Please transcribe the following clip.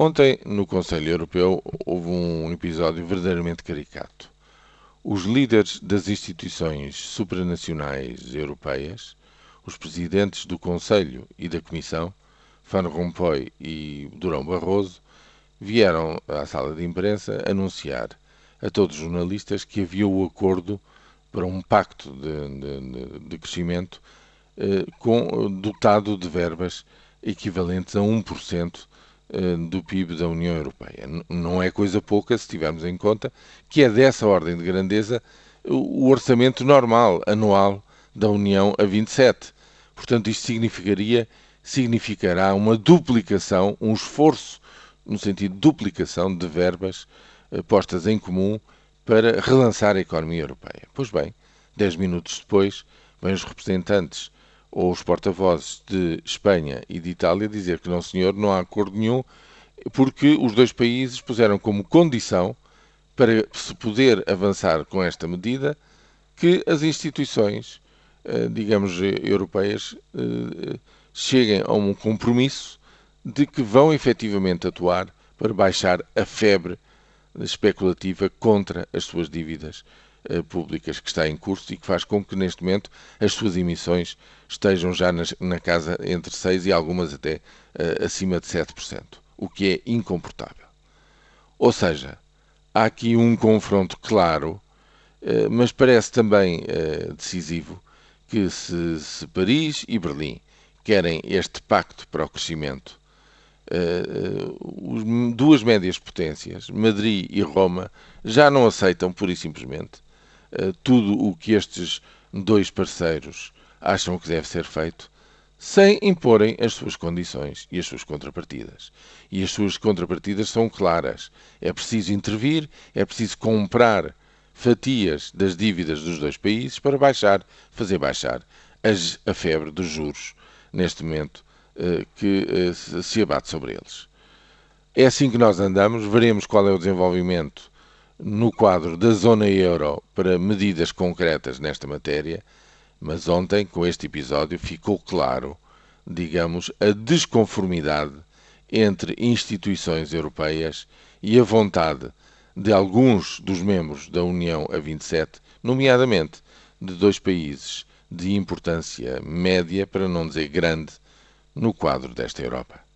Ontem, no Conselho Europeu, houve um episódio verdadeiramente caricato. Os líderes das instituições supranacionais europeias, os presidentes do Conselho e da Comissão, Van Rompuy e Durão Barroso, vieram à sala de imprensa anunciar a todos os jornalistas que havia o acordo para um pacto de, de, de crescimento eh, com, dotado de verbas equivalentes a 1% eh, do PIB da União Europeia. Não é coisa pouca se tivermos em conta que é dessa ordem de grandeza o orçamento normal, anual, da União a 27. Portanto, isto significaria, significará uma duplicação, um esforço no sentido de duplicação de verbas eh, postas em comum para relançar a economia europeia. Pois bem, dez minutos depois, vêm os representantes ou os porta-vozes de Espanha e de Itália dizer que não, senhor, não há acordo nenhum, porque os dois países puseram como condição para se poder avançar com esta medida que as instituições, eh, digamos, europeias eh, cheguem a um compromisso de que vão efetivamente atuar para baixar a febre especulativa contra as suas dívidas públicas que está em curso e que faz com que neste momento as suas emissões estejam já nas, na casa entre 6 e algumas até uh, acima de 7%, o que é incomportável. Ou seja, há aqui um confronto claro, uh, mas parece também decisivo que se, se Paris e Berlim querem este pacto para o crescimento uh, duas médias potências, Madrid e Roma, já não aceitam, pura e simplesmente, uh, tudo o que estes dois parceiros acham que deve ser feito, sem imporem as suas condições e as suas contrapartidas. E as suas contrapartidas são claras. É preciso intervir, é preciso comprar fatias das dívidas dos dois países para baixar, fazer baixar as, a febre dos juros neste momento eh, que eh, se abate sobre eles. É assim que nós andamos, veremos qual é o desenvolvimento no quadro da zona euro para medidas concretas nesta matéria, mas ontem, com este episódio, ficou claro, digamos, a desconformidade entre instituições europeias e a vontade de alguns dos membros da União a 27, nomeadamente de dois países de importância média, para não dizer grande, no quadro desta Europa.